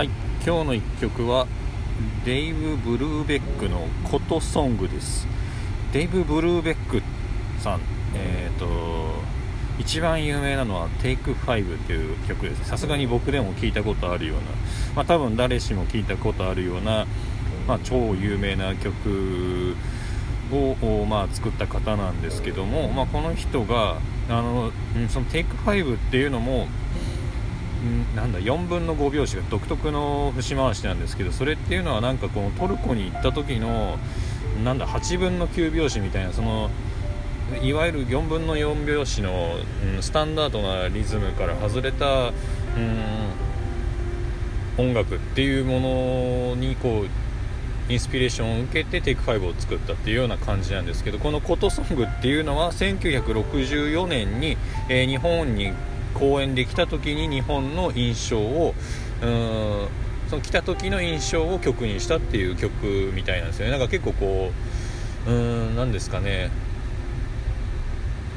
はい。今日の1曲はデイブ・ブルーベックの「コトソング」です。デイブ・ブルーベックさん。えっ、ー、と一番有名なのは「Take 5」っていう曲です。さすがに僕でも聞いたことあるような、まあ、多分誰しも聞いたことあるような、まあ、超有名な曲を、まあ、作った方なんですけども、まあ、この人があのその Take 5っていうのもなんだ4分の5拍子が独特の節回しなんですけどそれっていうのはなんかこのトルコに行った時のなんだ8分の9拍子みたいなそのいわゆる4分の4拍子の、うん、スタンダードなリズムから外れた、うん、音楽っていうものにこうインスピレーションを受けてテイク5を作ったっていうような感じなんですけどこの「コトソング」っていうのは1964年に、えー、日本に公演で来た時に日本の印象をうんその来た時の印象を曲にしたっていう曲みたいなんですよね。なんか結構こううん何ですかね。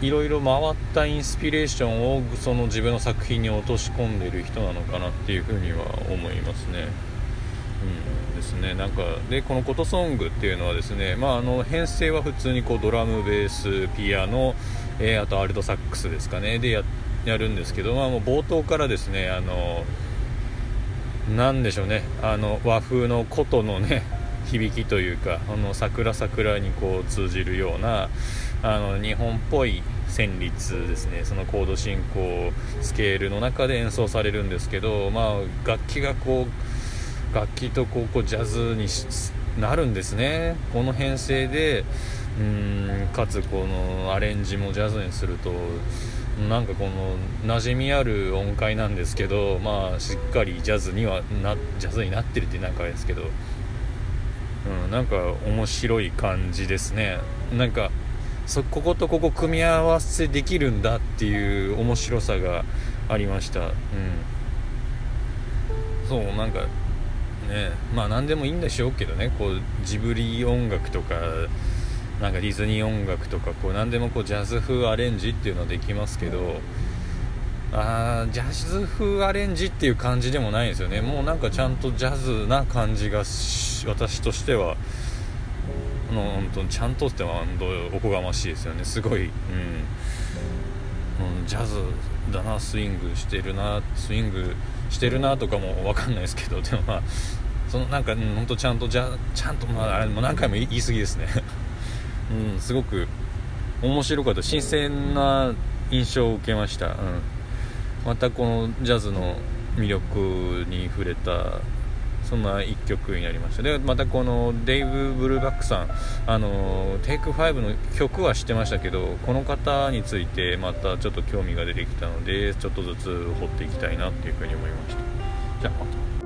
いろいろ回ったインスピレーションをその自分の作品に落とし込んでる人なのかなっていうふうには思いますね。うんですね。なんかでこの「コトソング」っていうのはですね、まあ、あの編成は普通にこうドラムベースピアノ、えー、あとアルトサックスですかね。でやってやるんですけど、まあ、もう冒頭からですねあのなんでしょうねあの和風の琴のね 響きというかあの桜桜にこう通じるようなあの日本っぽい旋律ですねそのコード進行スケールの中で演奏されるんですけど、まあ、楽器がこう楽器とこうこうジャズになるんですね。この編成でうんかつこのアレンジもジャズにするとなんかこの馴染みある音階なんですけどまあしっかりジャズにはなジャズになってるってなんかですけど、うん、なんか面白い感じですね。なんかそこことここ組み合わせできるんだっていう面白さがありました。うん。そうなんかねまあ何でもいいんでしょうけどね。こうジブリ音楽とかなんかディズニー音楽とかこう何でもこうジャズ風アレンジっていうのはできますけどあジャズ風アレンジっていう感じでもないんですよね。もうなんかちゃんとジャズな感じが私としてはの本当ちゃんとってはおこがましいですよね。すごい、うん、うん、ジャズだなスイングしてるなスイングしてるなとかも分かんないですけどでもまあそのなんか、本当ちゃんとじゃちゃんとまああれも何回も言い過ぎですね。うん、すごく面白かった。新鮮な印象を受けました、うん、またこのジャズの魅力に触れたそんな一曲になりました。でまたこのデイブ・ブルーバックさんあのテイク5の曲は知ってましたけどこの方についてまたちょっと興味が出てきたのでちょっとずつ掘っていきたいなっていうふうに思いました。じゃあまた